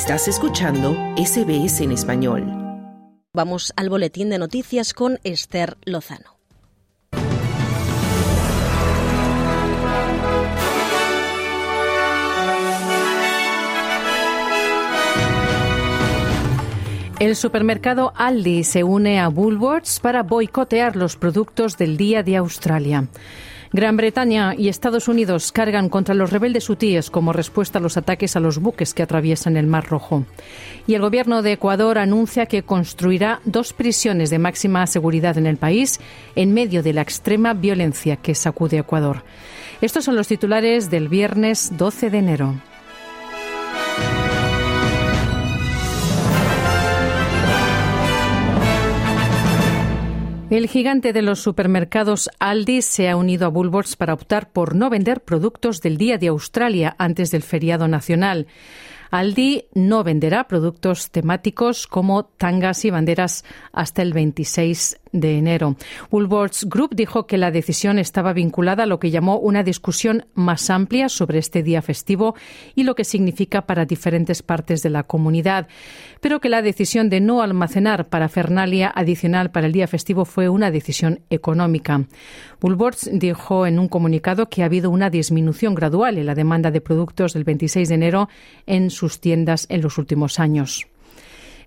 Estás escuchando SBS en español. Vamos al boletín de noticias con Esther Lozano. El supermercado Aldi se une a Woolworths para boicotear los productos del Día de Australia. Gran Bretaña y Estados Unidos cargan contra los rebeldes hutíes como respuesta a los ataques a los buques que atraviesan el Mar Rojo. Y el gobierno de Ecuador anuncia que construirá dos prisiones de máxima seguridad en el país en medio de la extrema violencia que sacude Ecuador. Estos son los titulares del viernes 12 de enero. El gigante de los supermercados Aldi se ha unido a Woolworths para optar por no vender productos del Día de Australia antes del feriado nacional. Aldi no venderá productos temáticos como tangas y banderas hasta el 26 de enero. Woolworths Group dijo que la decisión estaba vinculada a lo que llamó una discusión más amplia sobre este día festivo y lo que significa para diferentes partes de la comunidad, pero que la decisión de no almacenar parafernalia adicional para el día festivo fue una decisión económica. Woolworths dijo en un comunicado que ha habido una disminución gradual en la demanda de productos del 26 de enero en sus tiendas en los últimos años.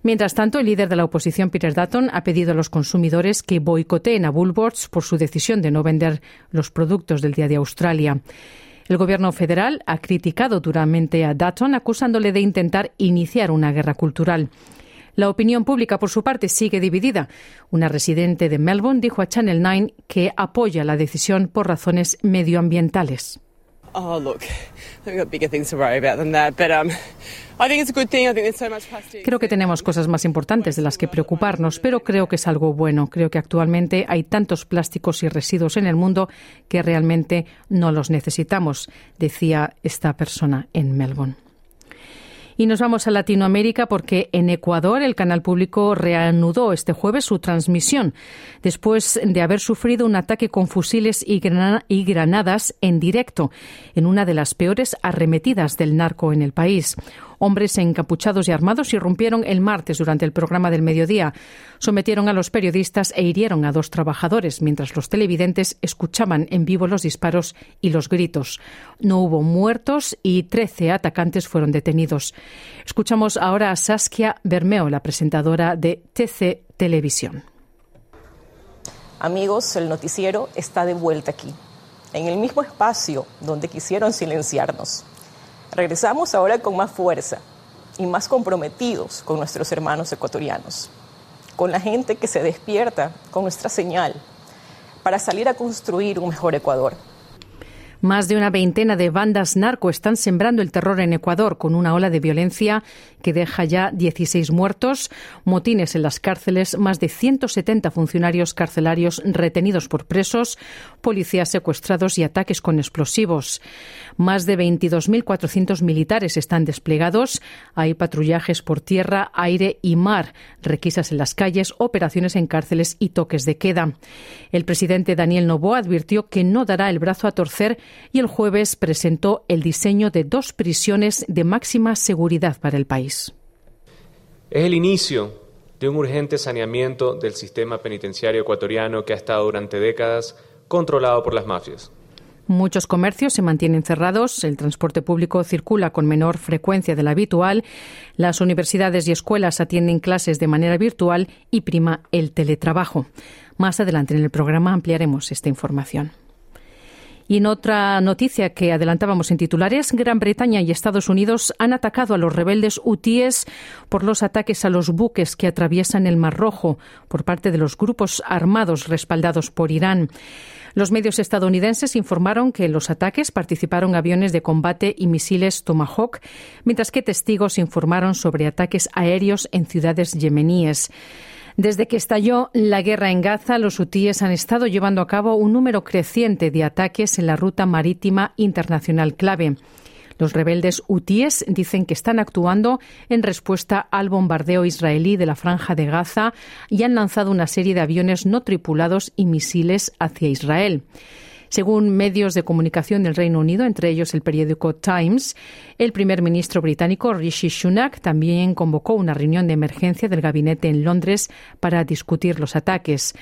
Mientras tanto, el líder de la oposición, Peter Dutton, ha pedido a los consumidores que boicoteen a Woolworths por su decisión de no vender los productos del Día de Australia. El gobierno federal ha criticado duramente a Dutton, acusándole de intentar iniciar una guerra cultural. La opinión pública, por su parte, sigue dividida. Una residente de Melbourne dijo a Channel 9 que apoya la decisión por razones medioambientales. Oh, look, we've got bigger things to worry about than that. But. Creo que tenemos cosas más importantes de las que preocuparnos, pero creo que es algo bueno. Creo que actualmente hay tantos plásticos y residuos en el mundo que realmente no los necesitamos, decía esta persona en Melbourne. Y nos vamos a Latinoamérica porque en Ecuador el canal público reanudó este jueves su transmisión después de haber sufrido un ataque con fusiles y, granadas en directo en una de las peores arremetidas del narco en el país. Hombres encapuchados y armados irrumpieron el martes durante el programa del mediodía. Sometieron a los periodistas e hirieron a dos trabajadores mientras los televidentes escuchaban en vivo los disparos y los gritos. No hubo muertos y 13 atacantes fueron detenidos. Escuchamos ahora a Saskia Bermeo, la presentadora de TC Televisión. Amigos, el noticiero está de vuelta aquí, en el mismo espacio donde quisieron silenciarnos. Regresamos ahora con más fuerza y más comprometidos con nuestros hermanos ecuatorianos, con la gente que se despierta con nuestra señal para salir a construir un mejor Ecuador. Más de una veintena de bandas narco están sembrando el terror en Ecuador con una ola de violencia que deja ya 16 muertos, motines en las cárceles, más de 170 funcionarios carcelarios retenidos por presos, policías secuestrados y ataques con explosivos. Más de 22.400 militares están desplegados. Hay patrullajes por tierra, aire y mar, requisas en las calles, operaciones en cárceles y toques de queda. El presidente Daniel Noboa advirtió que no dará el brazo a torcer y el jueves presentó el diseño de dos prisiones de máxima seguridad para el país. Es el inicio de un urgente saneamiento del sistema penitenciario ecuatoriano que ha estado durante décadas controlado por las mafias. Muchos comercios se mantienen cerrados, el transporte público circula con menor frecuencia de la habitual, las universidades y escuelas atienden clases de manera virtual y prima el teletrabajo. Más adelante en el programa ampliaremos esta información. Y en otra noticia que adelantábamos en titulares, Gran Bretaña y Estados Unidos han atacado a los rebeldes hutíes por los ataques a los buques que atraviesan el Mar Rojo por parte de los grupos armados respaldados por Irán. Los medios estadounidenses informaron que en los ataques participaron aviones de combate y misiles Tomahawk, mientras que testigos informaron sobre ataques aéreos en ciudades yemeníes. Desde que estalló la guerra en Gaza, los hutíes han estado llevando a cabo un número creciente de ataques en la ruta marítima internacional clave. Los rebeldes hutíes dicen que están actuando en respuesta al bombardeo israelí de la franja de Gaza y han lanzado una serie de aviones no tripulados y misiles hacia Israel. Según medios de comunicación del Reino Unido, entre ellos el periódico Times, el primer ministro británico Rishi Sunak también convocó una reunión de emergencia del gabinete en Londres para discutir los ataques.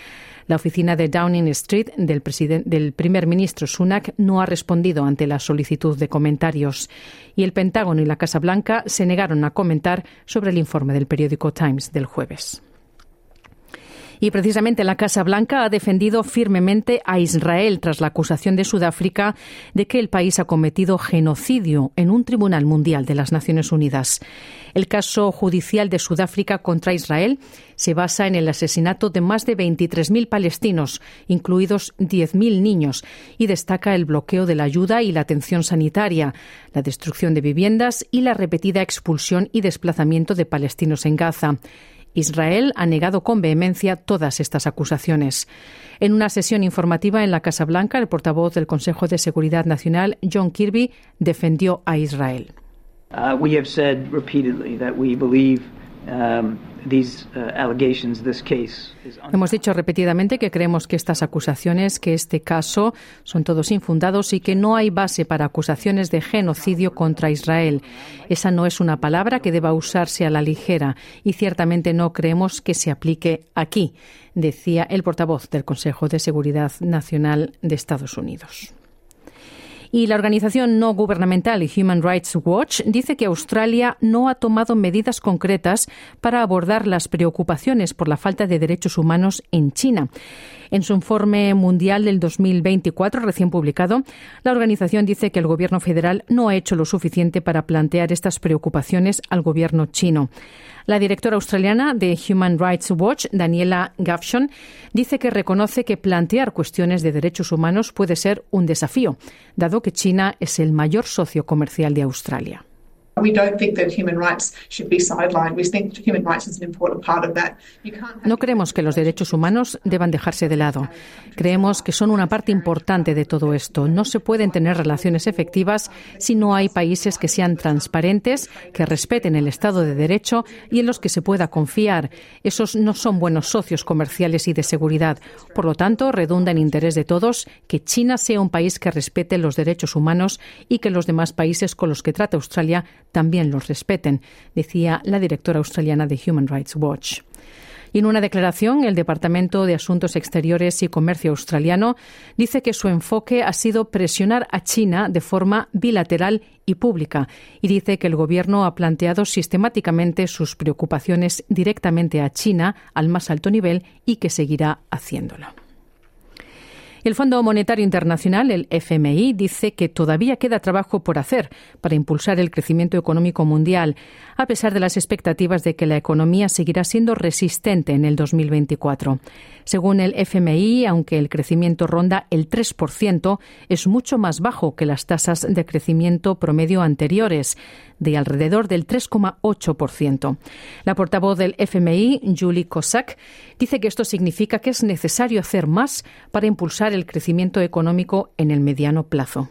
La oficina de Downing Street del, del, primer ministro Sunak no ha respondido ante la solicitud de comentarios y el Pentágono y la Casa Blanca se negaron a comentar sobre el informe del periódico Times del jueves. Y precisamente la Casa Blanca ha defendido firmemente a Israel tras la acusación de Sudáfrica de que el país ha cometido genocidio en un tribunal mundial de las Naciones Unidas. El caso judicial de Sudáfrica contra Israel se basa en el asesinato de más de 23.000 palestinos, incluidos 10.000 niños, y destaca el bloqueo de la ayuda y la atención sanitaria, la destrucción de viviendas y la repetida expulsión y desplazamiento de palestinos en Gaza. Israel ha negado con vehemencia todas estas acusaciones. En una sesión informativa en la Casa Blanca, el portavoz del Consejo de Seguridad Nacional, John Kirby, defendió a Israel. Uh, Um, uh, Hemos dicho repetidamente que creemos que estas acusaciones, que este caso son todos infundados y que no hay base para acusaciones de genocidio contra Israel. Esa no es una palabra que deba usarse a la ligera y ciertamente no creemos que se aplique aquí, decía el portavoz del Consejo de Seguridad Nacional de Estados Unidos. Y la organización no gubernamental Human Rights Watch dice que Australia no ha tomado medidas concretas para abordar las preocupaciones por la falta de derechos humanos en China. En su informe mundial del 2024 recién publicado, la organización dice que el gobierno federal no ha hecho lo suficiente para plantear estas preocupaciones al gobierno chino. La directora australiana de Human Rights Watch, Daniela Gavshon, dice que reconoce que plantear cuestiones de derechos humanos puede ser un desafío, dado que China es el mayor socio comercial de Australia. No creemos que los derechos humanos deban dejarse de lado. Creemos que son una parte importante de todo esto. No se pueden tener relaciones efectivas si no hay países que sean transparentes, que respeten el Estado de Derecho y en los que se pueda confiar. Esos no son buenos socios comerciales y de seguridad. Por lo tanto, redunda en interés de todos que China sea un país que respete los derechos humanos y que los demás países con los que trata Australia también los respeten, decía la directora australiana de Human Rights Watch. Y en una declaración, el Departamento de Asuntos Exteriores y Comercio australiano dice que su enfoque ha sido presionar a China de forma bilateral y pública y dice que el Gobierno ha planteado sistemáticamente sus preocupaciones directamente a China al más alto nivel y que seguirá haciéndolo. El Fondo Monetario Internacional, el FMI, dice que todavía queda trabajo por hacer para impulsar el crecimiento económico mundial, a pesar de las expectativas de que la economía seguirá siendo resistente en el 2024. Según el FMI, aunque el crecimiento ronda el 3%, es mucho más bajo que las tasas de crecimiento promedio anteriores, de alrededor del 3,8%. La portavoz del FMI, Julie Kosak, dice que esto significa que es necesario hacer más para impulsar el crecimiento económico en el mediano plazo.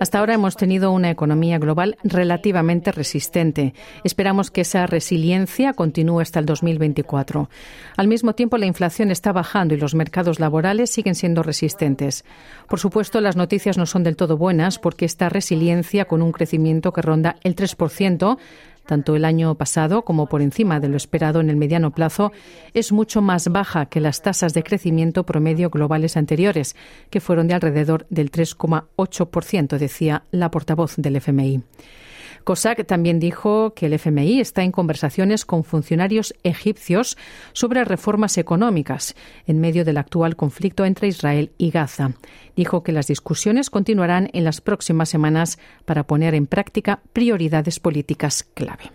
Hasta ahora hemos tenido una economía global relativamente resistente. Esperamos que esa resiliencia continúe hasta el 2024. Al mismo tiempo, la inflación está bajando y los mercados laborales siguen siendo resistentes. Por supuesto, las noticias no son del todo buenas porque esta resiliencia con un crecimiento que ronda el 3% tanto el año pasado como por encima de lo esperado en el mediano plazo, es mucho más baja que las tasas de crecimiento promedio globales anteriores, que fueron de alrededor del 3,8%, decía la portavoz del FMI. COSAC también dijo que el FMI está en conversaciones con funcionarios egipcios sobre reformas económicas en medio del actual conflicto entre Israel y Gaza. Dijo que las discusiones continuarán en las próximas semanas para poner en práctica prioridades políticas clave.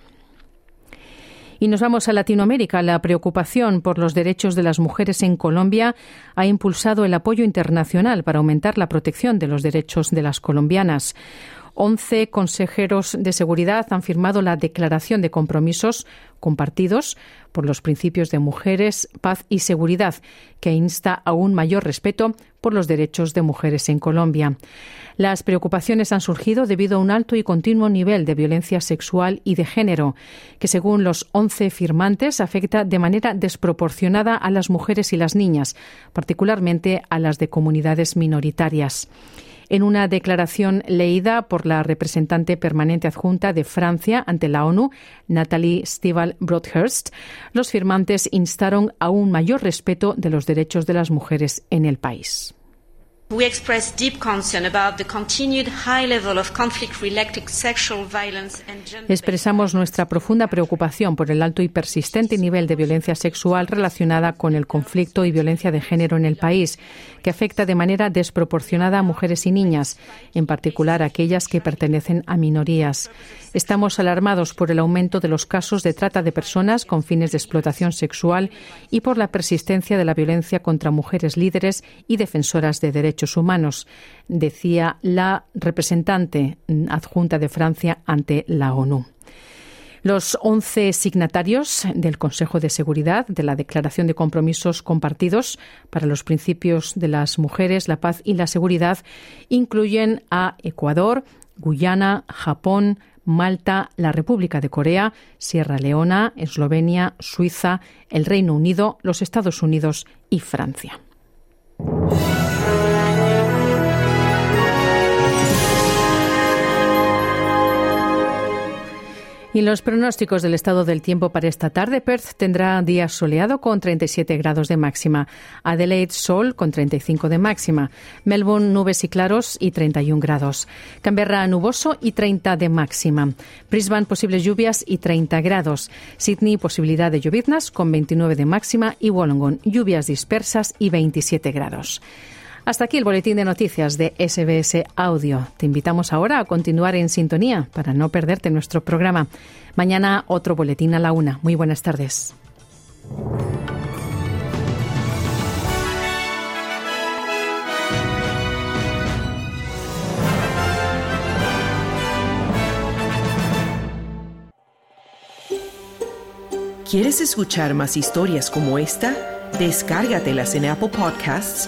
Y nos vamos a Latinoamérica. La preocupación por los derechos de las mujeres en Colombia ha impulsado el apoyo internacional para aumentar la protección de los derechos de las colombianas. 11 consejeros de seguridad han firmado la declaración de compromisos compartidos por los principios de mujeres, paz y seguridad, que insta a un mayor respeto por los derechos de mujeres en Colombia. Las preocupaciones han surgido debido a un alto y continuo nivel de violencia sexual y de género, que según los 11 firmantes afecta de manera desproporcionada a las mujeres y las niñas, particularmente a las de comunidades minoritarias. En una declaración leída por la representante permanente adjunta de Francia ante la ONU, Nathalie Stival Broadhurst, los firmantes instaron a un mayor respeto de los derechos de las mujeres en el país. Expresamos nuestra profunda preocupación por el alto y persistente nivel de violencia sexual relacionada con el conflicto y violencia de género en el país, que afecta de manera desproporcionada a mujeres y niñas, en particular aquellas que pertenecen a minorías. Estamos alarmados por el aumento de los casos de trata de personas con fines de explotación sexual y por la persistencia de la violencia contra mujeres líderes y defensoras de humanos, decía la representante adjunta de Francia ante la ONU. Los 11 signatarios del Consejo de Seguridad de la Declaración de Compromisos Compartidos para los Principios de las Mujeres, la Paz y la Seguridad incluyen a Ecuador, Guyana, Japón, Malta, la República de Corea, Sierra Leona, Eslovenia, Suiza, el Reino Unido, los Estados Unidos y Francia. Y los pronósticos del estado del tiempo para esta tarde, Perth tendrá día soleado con 37 grados de máxima, Adelaide sol con 35 de máxima, Melbourne nubes y claros y 31 grados, Canberra nuboso y 30 de máxima, Brisbane posibles lluvias y 30 grados, Sydney posibilidad de lloviznas con 29 de máxima y Wollongong lluvias dispersas y 27 grados. Hasta aquí el boletín de noticias de SBS Audio. Te invitamos ahora a continuar en sintonía para no perderte nuestro programa. Mañana otro boletín a la una. Muy buenas tardes. ¿Quieres escuchar más historias como esta? Descárgatelas en Apple Podcasts